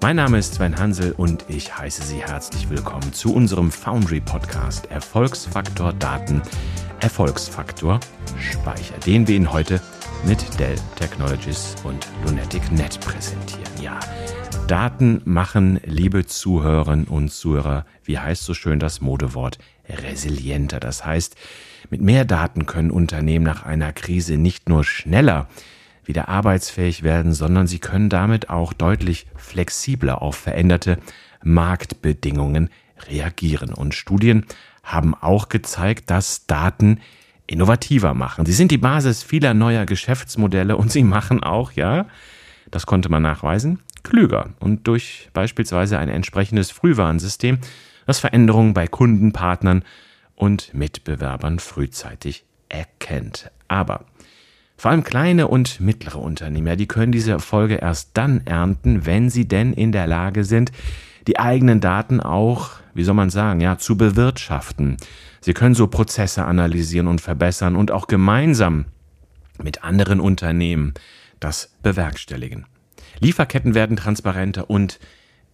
Mein Name ist Sven Hansel und ich heiße Sie herzlich willkommen zu unserem Foundry Podcast Erfolgsfaktor Daten, Erfolgsfaktor Speicher, den wir Ihnen heute mit Dell Technologies und Lunatic Net präsentieren. Ja, Daten machen, liebe Zuhörerinnen und Zuhörer, wie heißt so schön das Modewort, resilienter. Das heißt, mit mehr Daten können Unternehmen nach einer Krise nicht nur schneller wieder arbeitsfähig werden, sondern sie können damit auch deutlich flexibler auf veränderte Marktbedingungen reagieren. Und Studien haben auch gezeigt, dass Daten innovativer machen. Sie sind die Basis vieler neuer Geschäftsmodelle und sie machen auch, ja, das konnte man nachweisen, klüger und durch beispielsweise ein entsprechendes Frühwarnsystem, das Veränderungen bei Kunden, Partnern und Mitbewerbern frühzeitig erkennt. Aber vor allem kleine und mittlere Unternehmer, die können diese Erfolge erst dann ernten, wenn sie denn in der Lage sind, die eigenen Daten auch, wie soll man sagen, ja, zu bewirtschaften. Sie können so Prozesse analysieren und verbessern und auch gemeinsam mit anderen Unternehmen das bewerkstelligen. Lieferketten werden transparenter und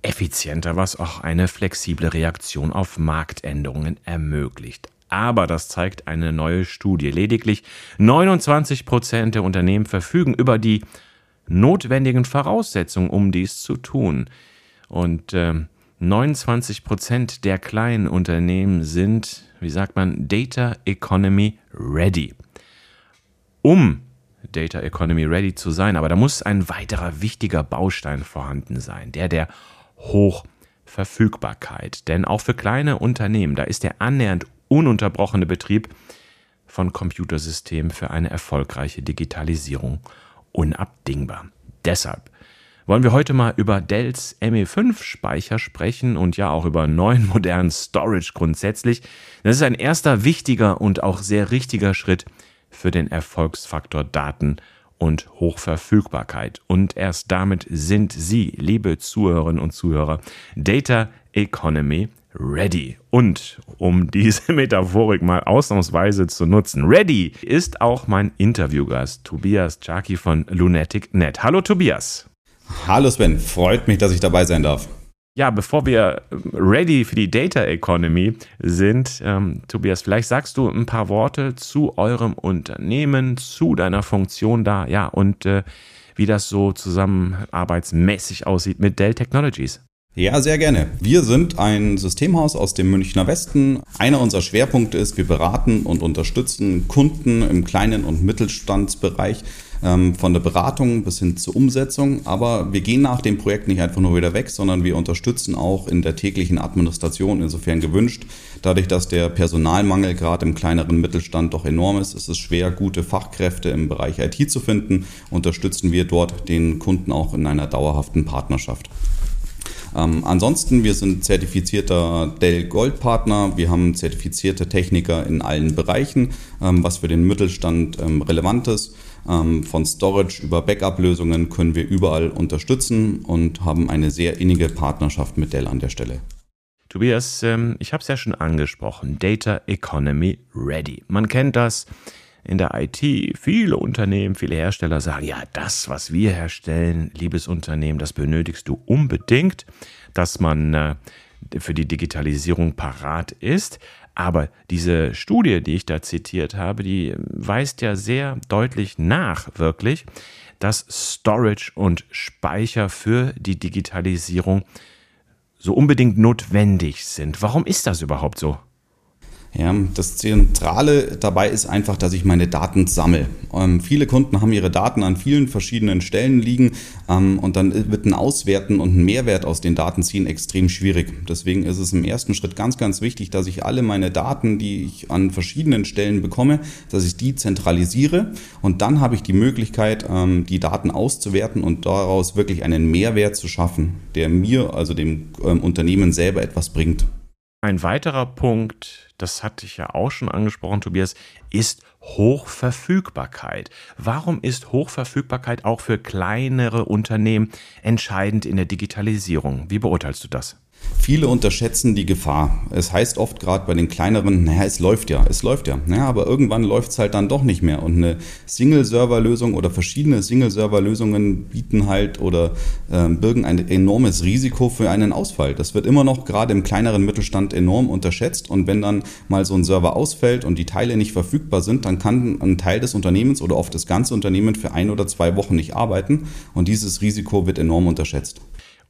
effizienter, was auch eine flexible Reaktion auf Marktänderungen ermöglicht. Aber das zeigt eine neue Studie. Lediglich 29 Prozent der Unternehmen verfügen über die notwendigen Voraussetzungen, um dies zu tun. Und äh, 29 Prozent der kleinen Unternehmen sind, wie sagt man, Data Economy Ready. Um Data Economy Ready zu sein, aber da muss ein weiterer wichtiger Baustein vorhanden sein, der der Hochverfügbarkeit. Denn auch für kleine Unternehmen, da ist der annähernd ununterbrochene Betrieb von Computersystemen für eine erfolgreiche Digitalisierung unabdingbar. Deshalb wollen wir heute mal über Dells ME5-Speicher sprechen und ja auch über neuen modernen Storage grundsätzlich. Das ist ein erster wichtiger und auch sehr richtiger Schritt für den Erfolgsfaktor Daten und Hochverfügbarkeit. Und erst damit sind Sie, liebe Zuhörerinnen und Zuhörer, Data Economy ready. Und um diese Metaphorik mal ausnahmsweise zu nutzen, ready ist auch mein Interviewgast Tobias Czaki von Lunatic Net. Hallo Tobias. Hallo Sven, freut mich, dass ich dabei sein darf. Ja, bevor wir ready für die Data Economy sind, ähm, Tobias, vielleicht sagst du ein paar Worte zu eurem Unternehmen, zu deiner Funktion da, ja, und äh, wie das so zusammenarbeitsmäßig aussieht mit Dell Technologies. Ja, sehr gerne. Wir sind ein Systemhaus aus dem Münchner Westen. Einer unserer Schwerpunkte ist, wir beraten und unterstützen Kunden im kleinen und Mittelstandsbereich ähm, von der Beratung bis hin zur Umsetzung. Aber wir gehen nach dem Projekt nicht einfach nur wieder weg, sondern wir unterstützen auch in der täglichen Administration, insofern gewünscht. Dadurch, dass der Personalmangel gerade im kleineren Mittelstand doch enorm ist, ist es schwer, gute Fachkräfte im Bereich IT zu finden. Unterstützen wir dort den Kunden auch in einer dauerhaften Partnerschaft. Ähm, ansonsten, wir sind zertifizierter Dell Gold Partner. Wir haben zertifizierte Techniker in allen Bereichen, ähm, was für den Mittelstand ähm, relevant ist. Ähm, von Storage über Backup-Lösungen können wir überall unterstützen und haben eine sehr innige Partnerschaft mit Dell an der Stelle. Tobias, ähm, ich habe es ja schon angesprochen, Data Economy Ready. Man kennt das in der IT. Viele Unternehmen, viele Hersteller sagen, ja, das, was wir herstellen, liebes Unternehmen, das benötigst du unbedingt, dass man äh, für die Digitalisierung parat ist. Aber diese Studie, die ich da zitiert habe, die weist ja sehr deutlich nach, wirklich, dass Storage und Speicher für die Digitalisierung so unbedingt notwendig sind. Warum ist das überhaupt so? Ja, das Zentrale dabei ist einfach, dass ich meine Daten sammle. Ähm, viele Kunden haben ihre Daten an vielen verschiedenen Stellen liegen ähm, und dann wird ein Auswerten und ein Mehrwert aus den Daten ziehen extrem schwierig. Deswegen ist es im ersten Schritt ganz, ganz wichtig, dass ich alle meine Daten, die ich an verschiedenen Stellen bekomme, dass ich die zentralisiere und dann habe ich die Möglichkeit, ähm, die Daten auszuwerten und daraus wirklich einen Mehrwert zu schaffen, der mir, also dem ähm, Unternehmen selber etwas bringt. Ein weiterer Punkt, das hatte ich ja auch schon angesprochen, Tobias, ist Hochverfügbarkeit. Warum ist Hochverfügbarkeit auch für kleinere Unternehmen entscheidend in der Digitalisierung? Wie beurteilst du das? Viele unterschätzen die Gefahr. Es heißt oft gerade bei den kleineren, naja, es läuft ja, es läuft ja. Naja, aber irgendwann läuft es halt dann doch nicht mehr. Und eine Single-Server-Lösung oder verschiedene Single-Server-Lösungen bieten halt oder äh, birgen ein enormes Risiko für einen Ausfall. Das wird immer noch gerade im kleineren Mittelstand enorm unterschätzt. Und wenn dann mal so ein Server ausfällt und die Teile nicht verfügbar sind, dann kann ein Teil des Unternehmens oder oft das ganze Unternehmen für ein oder zwei Wochen nicht arbeiten. Und dieses Risiko wird enorm unterschätzt.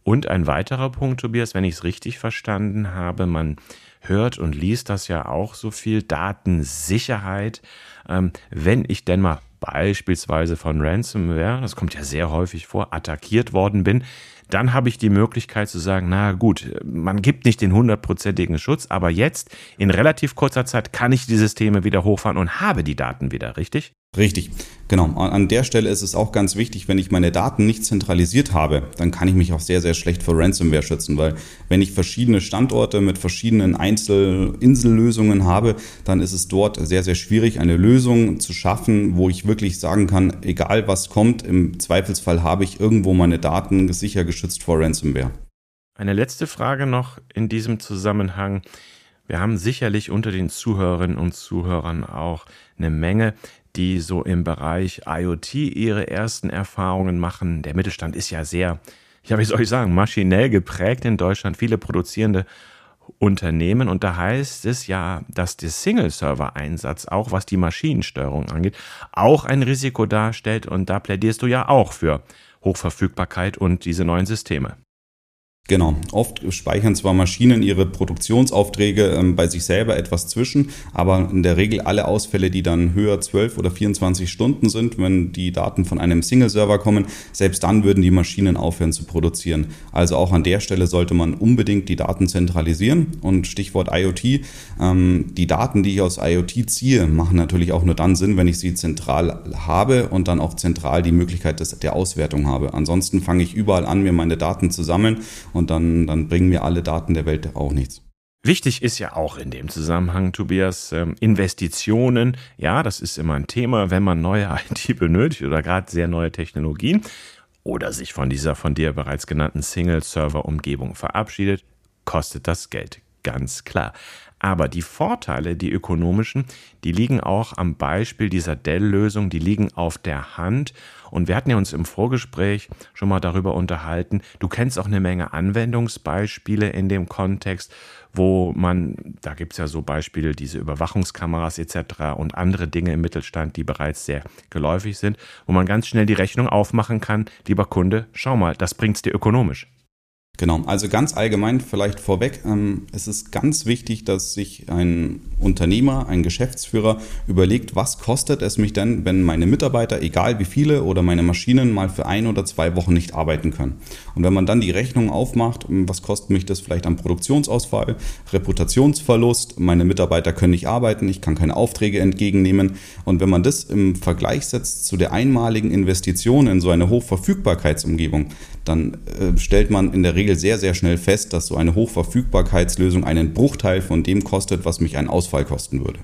Und ein weiterer Punkt, Tobias, wenn ich es richtig verstanden habe, man hört und liest das ja auch so viel, Datensicherheit. Ähm, wenn ich denn mal beispielsweise von Ransomware, das kommt ja sehr häufig vor, attackiert worden bin, dann habe ich die Möglichkeit zu sagen, na gut, man gibt nicht den hundertprozentigen Schutz, aber jetzt in relativ kurzer Zeit kann ich die Systeme wieder hochfahren und habe die Daten wieder, richtig? Richtig, genau. An der Stelle ist es auch ganz wichtig, wenn ich meine Daten nicht zentralisiert habe, dann kann ich mich auch sehr, sehr schlecht vor Ransomware schützen, weil wenn ich verschiedene Standorte mit verschiedenen Einzelinsellösungen habe, dann ist es dort sehr, sehr schwierig, eine Lösung zu schaffen, wo ich wirklich sagen kann, egal was kommt, im Zweifelsfall habe ich irgendwo meine Daten sicher geschützt vor Ransomware. Eine letzte Frage noch in diesem Zusammenhang. Wir haben sicherlich unter den Zuhörerinnen und Zuhörern auch eine Menge, die so im Bereich IoT ihre ersten Erfahrungen machen. Der Mittelstand ist ja sehr, ja, wie soll ich sagen, maschinell geprägt in Deutschland, viele produzierende Unternehmen. Und da heißt es ja, dass der Single-Server-Einsatz, auch was die Maschinensteuerung angeht, auch ein Risiko darstellt. Und da plädierst du ja auch für Hochverfügbarkeit und diese neuen Systeme. Genau. Oft speichern zwar Maschinen ihre Produktionsaufträge ähm, bei sich selber etwas zwischen, aber in der Regel alle Ausfälle, die dann höher 12 oder 24 Stunden sind, wenn die Daten von einem Single-Server kommen, selbst dann würden die Maschinen aufhören zu produzieren. Also auch an der Stelle sollte man unbedingt die Daten zentralisieren. Und Stichwort IoT, ähm, die Daten, die ich aus IoT ziehe, machen natürlich auch nur dann Sinn, wenn ich sie zentral habe und dann auch zentral die Möglichkeit des, der Auswertung habe. Ansonsten fange ich überall an, mir meine Daten zu sammeln und dann, dann bringen mir alle Daten der Welt auch nichts. Wichtig ist ja auch in dem Zusammenhang, Tobias, ähm, Investitionen. Ja, das ist immer ein Thema, wenn man neue IT benötigt oder gerade sehr neue Technologien oder sich von dieser von dir bereits genannten Single-Server-Umgebung verabschiedet, kostet das Geld, ganz klar. Aber die Vorteile, die ökonomischen, die liegen auch am Beispiel dieser Dell-Lösung, die liegen auf der Hand. Und wir hatten ja uns im Vorgespräch schon mal darüber unterhalten. Du kennst auch eine Menge Anwendungsbeispiele in dem Kontext, wo man, da gibt es ja so Beispiele, diese Überwachungskameras etc. und andere Dinge im Mittelstand, die bereits sehr geläufig sind, wo man ganz schnell die Rechnung aufmachen kann, lieber Kunde, schau mal, das bringt es dir ökonomisch. Genau, also ganz allgemein vielleicht vorweg, ähm, es ist ganz wichtig, dass sich ein Unternehmer, ein Geschäftsführer überlegt, was kostet es mich denn, wenn meine Mitarbeiter, egal wie viele oder meine Maschinen mal für ein oder zwei Wochen nicht arbeiten können. Und wenn man dann die Rechnung aufmacht, ähm, was kostet mich das vielleicht am Produktionsausfall, Reputationsverlust, meine Mitarbeiter können nicht arbeiten, ich kann keine Aufträge entgegennehmen. Und wenn man das im Vergleich setzt zu der einmaligen Investition in so eine Hochverfügbarkeitsumgebung, dann äh, stellt man in der Regel sehr, sehr schnell fest, dass so eine Hochverfügbarkeitslösung einen Bruchteil von dem kostet, was mich ein Ausfall kosten würde.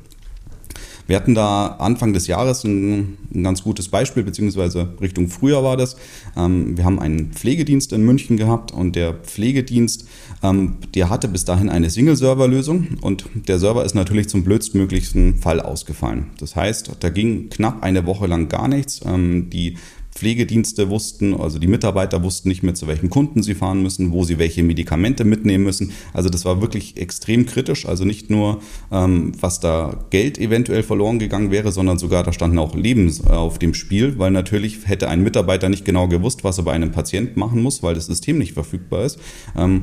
Wir hatten da Anfang des Jahres ein, ein ganz gutes Beispiel, beziehungsweise Richtung Frühjahr war das. Ähm, wir haben einen Pflegedienst in München gehabt und der Pflegedienst, ähm, der hatte bis dahin eine Single-Server-Lösung und der Server ist natürlich zum blödstmöglichsten Fall ausgefallen. Das heißt, da ging knapp eine Woche lang gar nichts. Ähm, die Pflegedienste wussten, also die Mitarbeiter wussten nicht mehr, zu welchen Kunden sie fahren müssen, wo sie welche Medikamente mitnehmen müssen. Also das war wirklich extrem kritisch. Also nicht nur, ähm, was da Geld eventuell verloren gegangen wäre, sondern sogar da standen auch Leben auf dem Spiel, weil natürlich hätte ein Mitarbeiter nicht genau gewusst, was er bei einem Patient machen muss, weil das System nicht verfügbar ist. Ähm,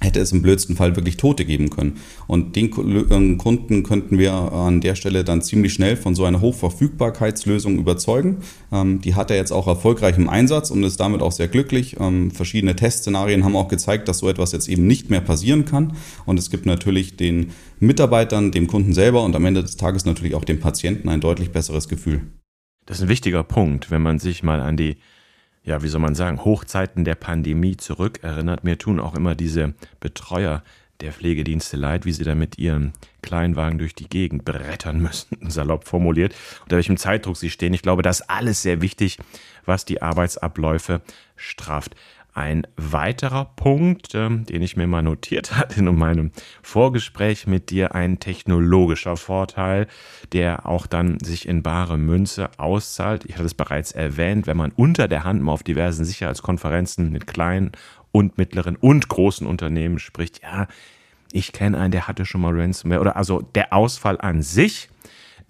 hätte es im blödsten Fall wirklich Tote geben können. Und den ähm, Kunden könnten wir an der Stelle dann ziemlich schnell von so einer Hochverfügbarkeitslösung überzeugen. Ähm, die hat er jetzt auch erfolgreich im Einsatz und ist damit auch sehr glücklich. Ähm, verschiedene Testszenarien haben auch gezeigt, dass so etwas jetzt eben nicht mehr passieren kann. Und es gibt natürlich den Mitarbeitern, dem Kunden selber und am Ende des Tages natürlich auch dem Patienten ein deutlich besseres Gefühl. Das ist ein wichtiger Punkt, wenn man sich mal an die ja, wie soll man sagen, Hochzeiten der Pandemie zurückerinnert. Mir tun auch immer diese Betreuer der Pflegedienste leid, wie sie da mit ihren Kleinwagen durch die Gegend brettern müssen, salopp formuliert, unter welchem Zeitdruck sie stehen. Ich glaube, das ist alles sehr wichtig, was die Arbeitsabläufe strafft. Ein weiterer Punkt, ähm, den ich mir mal notiert hatte in meinem Vorgespräch mit dir, ein technologischer Vorteil, der auch dann sich in bare Münze auszahlt. Ich hatte es bereits erwähnt, wenn man unter der Hand mal auf diversen Sicherheitskonferenzen mit kleinen und mittleren und großen Unternehmen spricht, ja, ich kenne einen, der hatte schon mal Ransomware oder also der Ausfall an sich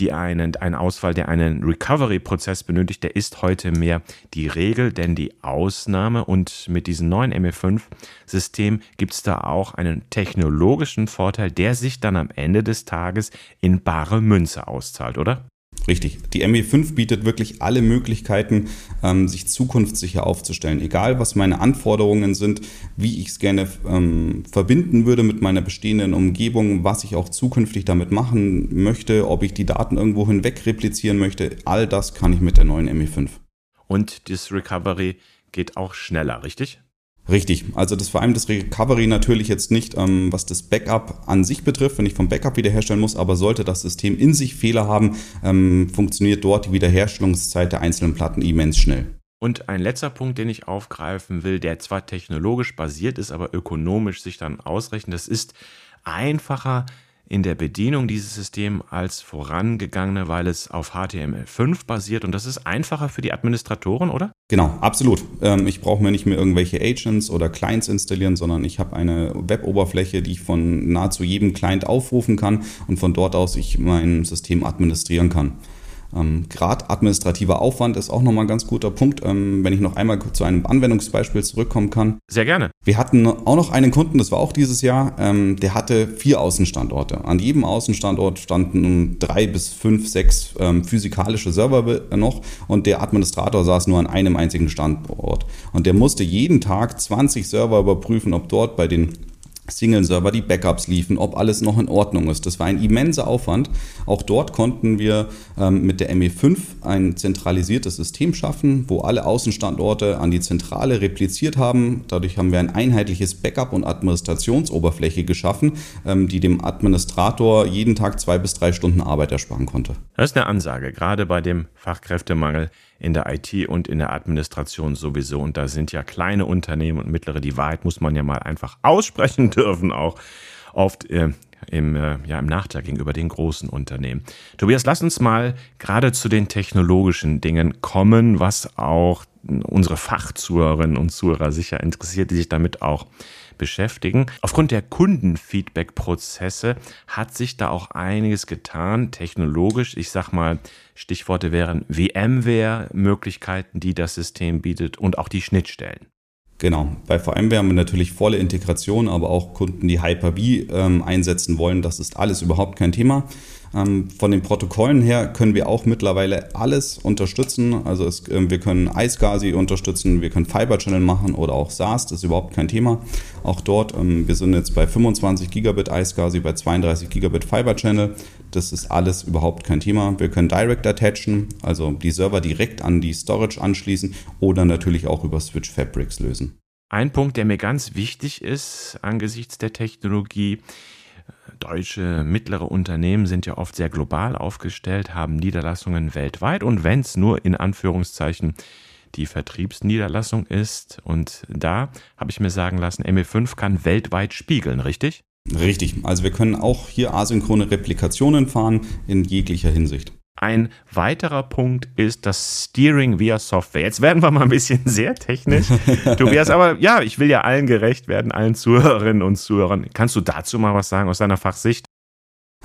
die einen, ein Ausfall, der einen Recovery-Prozess benötigt, der ist heute mehr die Regel, denn die Ausnahme und mit diesem neuen ME5-System gibt es da auch einen technologischen Vorteil, der sich dann am Ende des Tages in bare Münze auszahlt, oder? Richtig. Die ME5 bietet wirklich alle Möglichkeiten, ähm, sich zukunftssicher aufzustellen. Egal, was meine Anforderungen sind, wie ich es gerne ähm, verbinden würde mit meiner bestehenden Umgebung, was ich auch zukünftig damit machen möchte, ob ich die Daten irgendwo hinweg replizieren möchte, all das kann ich mit der neuen ME5. Und das Recovery geht auch schneller, richtig? Richtig, also das vor allem das Recovery natürlich jetzt nicht, ähm, was das Backup an sich betrifft, wenn ich vom Backup wiederherstellen muss, aber sollte das System in sich Fehler haben, ähm, funktioniert dort die Wiederherstellungszeit der einzelnen Platten immens schnell. Und ein letzter Punkt, den ich aufgreifen will, der zwar technologisch basiert ist, aber ökonomisch sich dann ausrechnet, das ist einfacher in der Bedienung dieses Systems als vorangegangene, weil es auf HTML5 basiert und das ist einfacher für die Administratoren, oder? Genau, absolut. Ähm, ich brauche mir nicht mehr irgendwelche Agents oder Clients installieren, sondern ich habe eine Web-Oberfläche, die ich von nahezu jedem Client aufrufen kann und von dort aus ich mein System administrieren kann. Ähm, Gerade administrativer Aufwand ist auch nochmal ein ganz guter Punkt, ähm, wenn ich noch einmal zu einem Anwendungsbeispiel zurückkommen kann. Sehr gerne. Wir hatten auch noch einen Kunden, das war auch dieses Jahr, ähm, der hatte vier Außenstandorte. An jedem Außenstandort standen drei bis fünf, sechs ähm, physikalische Server noch und der Administrator saß nur an einem einzigen Standort. Und der musste jeden Tag 20 Server überprüfen, ob dort bei den Single-Server, die Backups liefen, ob alles noch in Ordnung ist. Das war ein immenser Aufwand. Auch dort konnten wir ähm, mit der ME5 ein zentralisiertes System schaffen, wo alle Außenstandorte an die Zentrale repliziert haben. Dadurch haben wir ein einheitliches Backup- und Administrationsoberfläche geschaffen, ähm, die dem Administrator jeden Tag zwei bis drei Stunden Arbeit ersparen konnte. Das ist eine Ansage, gerade bei dem Fachkräftemangel in der IT und in der Administration sowieso. Und da sind ja kleine Unternehmen und mittlere, die Wahrheit muss man ja mal einfach aussprechen dürfen, auch oft äh, im, äh, ja, im Nachteil gegenüber den großen Unternehmen. Tobias, lass uns mal gerade zu den technologischen Dingen kommen, was auch unsere Fachzuhörerinnen und Zuhörer sicher interessiert, die sich damit auch beschäftigen. Aufgrund der Kundenfeedback-Prozesse hat sich da auch einiges getan, technologisch. Ich sag mal, Stichworte wären VMware, Möglichkeiten, die das System bietet und auch die Schnittstellen. Genau, bei VMware haben wir natürlich volle Integration, aber auch Kunden, die Hyper-V ähm, einsetzen wollen, das ist alles überhaupt kein Thema. Ähm, von den Protokollen her können wir auch mittlerweile alles unterstützen. Also es, äh, wir können iSCSI unterstützen, wir können Fiber Channel machen oder auch SAST, das ist überhaupt kein Thema. Auch dort, ähm, wir sind jetzt bei 25 Gigabit iSCSI, bei 32 Gigabit Fiber Channel. Das ist alles überhaupt kein Thema. Wir können Direct attachen, also die Server direkt an die Storage anschließen oder natürlich auch über Switch Fabrics lösen. Ein Punkt, der mir ganz wichtig ist angesichts der Technologie, Deutsche mittlere Unternehmen sind ja oft sehr global aufgestellt, haben Niederlassungen weltweit und wenn es nur in Anführungszeichen die Vertriebsniederlassung ist. Und da habe ich mir sagen lassen, ME5 kann weltweit spiegeln, richtig? Richtig. Also wir können auch hier asynchrone Replikationen fahren in jeglicher Hinsicht. Ein weiterer Punkt ist das Steering via Software. Jetzt werden wir mal ein bisschen sehr technisch. Tobias, aber ja, ich will ja allen gerecht werden, allen Zuhörerinnen und Zuhörern. Kannst du dazu mal was sagen aus deiner Fachsicht?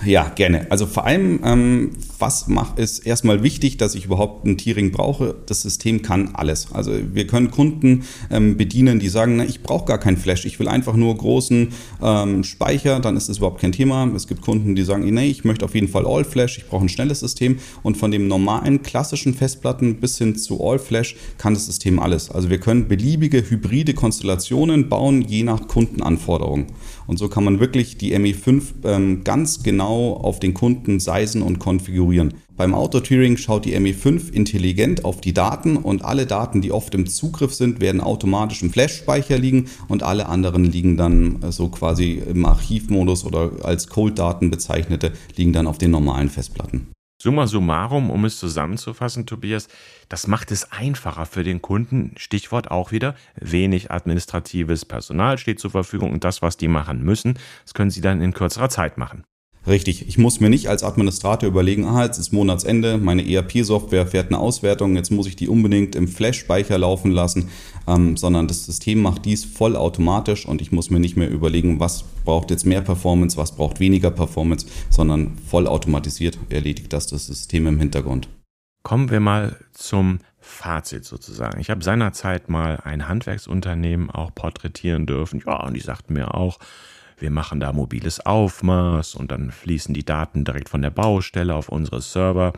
Ja, gerne. Also vor allem, ähm, was macht, ist erstmal wichtig, dass ich überhaupt ein Tiering brauche. Das System kann alles. Also wir können Kunden ähm, bedienen, die sagen, na, ich brauche gar kein Flash, ich will einfach nur großen ähm, Speicher, dann ist das überhaupt kein Thema. Es gibt Kunden, die sagen, nee, ich möchte auf jeden Fall All Flash, ich brauche ein schnelles System. Und von dem normalen klassischen Festplatten bis hin zu All Flash kann das System alles. Also wir können beliebige hybride Konstellationen bauen, je nach Kundenanforderungen. Und so kann man wirklich die ME5 ähm, ganz genau auf den Kunden sizen und konfigurieren. Beim Auto-Tiering schaut die ME5 intelligent auf die Daten und alle Daten, die oft im Zugriff sind, werden automatisch im Flash-Speicher liegen und alle anderen liegen dann äh, so quasi im Archivmodus oder als Cold-Daten bezeichnete, liegen dann auf den normalen Festplatten. Summa summarum, um es zusammenzufassen, Tobias, das macht es einfacher für den Kunden. Stichwort auch wieder, wenig administratives Personal steht zur Verfügung und das, was die machen müssen, das können sie dann in kürzerer Zeit machen. Richtig, ich muss mir nicht als Administrator überlegen, ah, jetzt ist Monatsende, meine ERP-Software fährt eine Auswertung, jetzt muss ich die unbedingt im Flash-Speicher laufen lassen, ähm, sondern das System macht dies vollautomatisch und ich muss mir nicht mehr überlegen, was braucht jetzt mehr Performance, was braucht weniger Performance, sondern vollautomatisiert erledigt das das System im Hintergrund. Kommen wir mal zum Fazit sozusagen. Ich habe seinerzeit mal ein Handwerksunternehmen auch porträtieren dürfen. Ja, und die sagten mir auch, wir machen da mobiles Aufmaß und dann fließen die Daten direkt von der Baustelle auf unsere Server.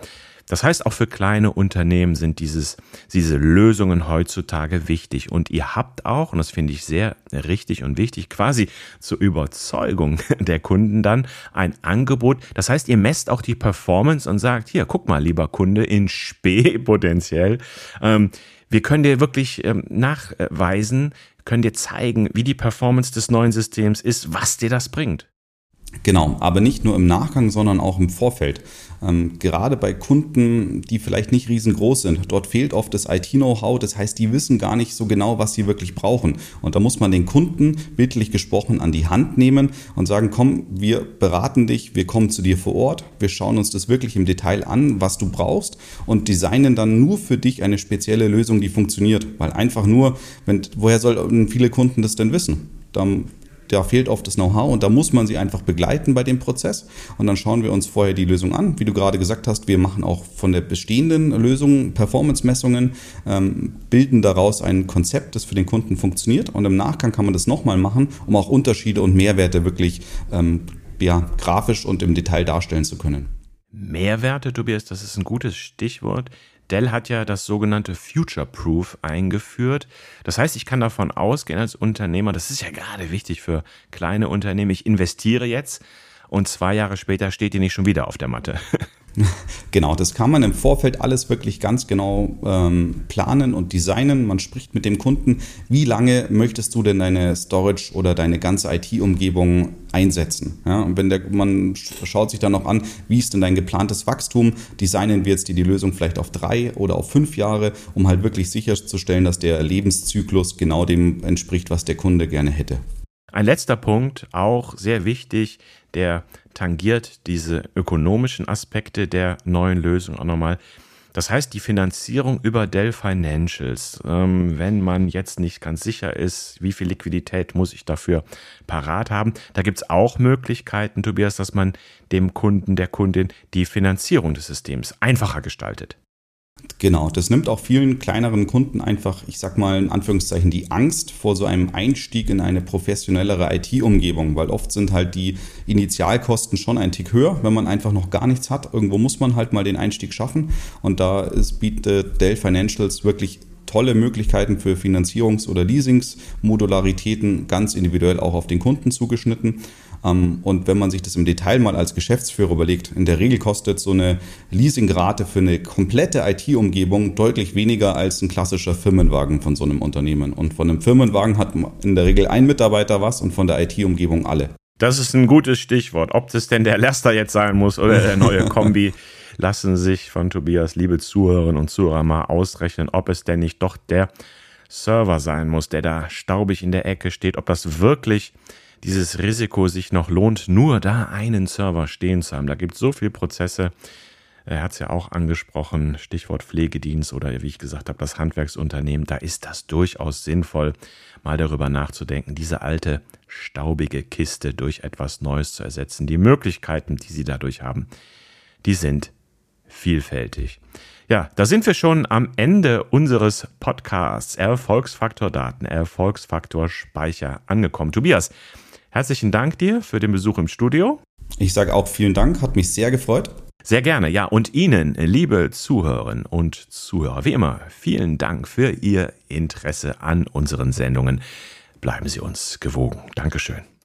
Das heißt, auch für kleine Unternehmen sind dieses, diese Lösungen heutzutage wichtig. Und ihr habt auch, und das finde ich sehr richtig und wichtig, quasi zur Überzeugung der Kunden dann ein Angebot. Das heißt, ihr messt auch die Performance und sagt, hier, guck mal, lieber Kunde, in Spee potenziell. Ähm, wir können dir wirklich ähm, nachweisen, können dir zeigen, wie die Performance des neuen Systems ist, was dir das bringt. Genau, aber nicht nur im Nachgang, sondern auch im Vorfeld. Ähm, gerade bei Kunden, die vielleicht nicht riesengroß sind, dort fehlt oft das IT-Know-how. Das heißt, die wissen gar nicht so genau, was sie wirklich brauchen. Und da muss man den Kunden bildlich gesprochen an die Hand nehmen und sagen, komm, wir beraten dich, wir kommen zu dir vor Ort, wir schauen uns das wirklich im Detail an, was du brauchst und designen dann nur für dich eine spezielle Lösung, die funktioniert. Weil einfach nur, wenn, woher sollen viele Kunden das denn wissen? Dann da fehlt oft das Know-how und da muss man sie einfach begleiten bei dem Prozess. Und dann schauen wir uns vorher die Lösung an. Wie du gerade gesagt hast, wir machen auch von der bestehenden Lösung Performance-Messungen, ähm, bilden daraus ein Konzept, das für den Kunden funktioniert. Und im Nachgang kann man das nochmal machen, um auch Unterschiede und Mehrwerte wirklich ähm, ja, grafisch und im Detail darstellen zu können. Mehrwerte, Tobias, das ist ein gutes Stichwort. Dell hat ja das sogenannte Future Proof eingeführt. Das heißt, ich kann davon ausgehen als Unternehmer, das ist ja gerade wichtig für kleine Unternehmen, ich investiere jetzt und zwei Jahre später steht die nicht schon wieder auf der Matte. Genau, das kann man im Vorfeld alles wirklich ganz genau ähm, planen und designen. Man spricht mit dem Kunden, wie lange möchtest du denn deine Storage oder deine ganze IT-Umgebung einsetzen? Ja, und wenn der, man schaut sich dann noch an, wie ist denn dein geplantes Wachstum, designen wir jetzt die, die Lösung vielleicht auf drei oder auf fünf Jahre, um halt wirklich sicherzustellen, dass der Lebenszyklus genau dem entspricht, was der Kunde gerne hätte. Ein letzter Punkt, auch sehr wichtig, der tangiert diese ökonomischen Aspekte der neuen Lösung auch nochmal. Das heißt, die Finanzierung über Dell Financials, ähm, wenn man jetzt nicht ganz sicher ist, wie viel Liquidität muss ich dafür parat haben, da gibt es auch Möglichkeiten, Tobias, dass man dem Kunden, der Kundin die Finanzierung des Systems einfacher gestaltet. Genau, das nimmt auch vielen kleineren Kunden einfach, ich sag mal in Anführungszeichen, die Angst vor so einem Einstieg in eine professionellere IT-Umgebung, weil oft sind halt die Initialkosten schon ein Tick höher, wenn man einfach noch gar nichts hat. Irgendwo muss man halt mal den Einstieg schaffen und da ist, bietet Dell Financials wirklich tolle Möglichkeiten für Finanzierungs- oder Leasingsmodularitäten, ganz individuell auch auf den Kunden zugeschnitten. Ähm, und wenn man sich das im Detail mal als Geschäftsführer überlegt, in der Regel kostet so eine Leasingrate für eine komplette IT-Umgebung deutlich weniger als ein klassischer Firmenwagen von so einem Unternehmen. Und von einem Firmenwagen hat in der Regel ein Mitarbeiter was und von der IT-Umgebung alle. Das ist ein gutes Stichwort. Ob das denn der Laster jetzt sein muss oder der neue Kombi, lassen sich von Tobias, liebe Zuhörerinnen und Zuhörer, mal ausrechnen, ob es denn nicht doch der Server sein muss, der da staubig in der Ecke steht, ob das wirklich dieses Risiko sich noch lohnt, nur da einen Server stehen zu haben. Da gibt es so viele Prozesse. Er hat es ja auch angesprochen, Stichwort Pflegedienst oder wie ich gesagt habe, das Handwerksunternehmen. Da ist das durchaus sinnvoll, mal darüber nachzudenken, diese alte, staubige Kiste durch etwas Neues zu ersetzen. Die Möglichkeiten, die Sie dadurch haben, die sind vielfältig. Ja, da sind wir schon am Ende unseres Podcasts Erfolgsfaktor Daten, Erfolgsfaktor Speicher angekommen. Tobias, Herzlichen Dank dir für den Besuch im Studio. Ich sage auch vielen Dank, hat mich sehr gefreut. Sehr gerne, ja. Und Ihnen, liebe Zuhörerinnen und Zuhörer, wie immer, vielen Dank für Ihr Interesse an unseren Sendungen. Bleiben Sie uns gewogen. Dankeschön.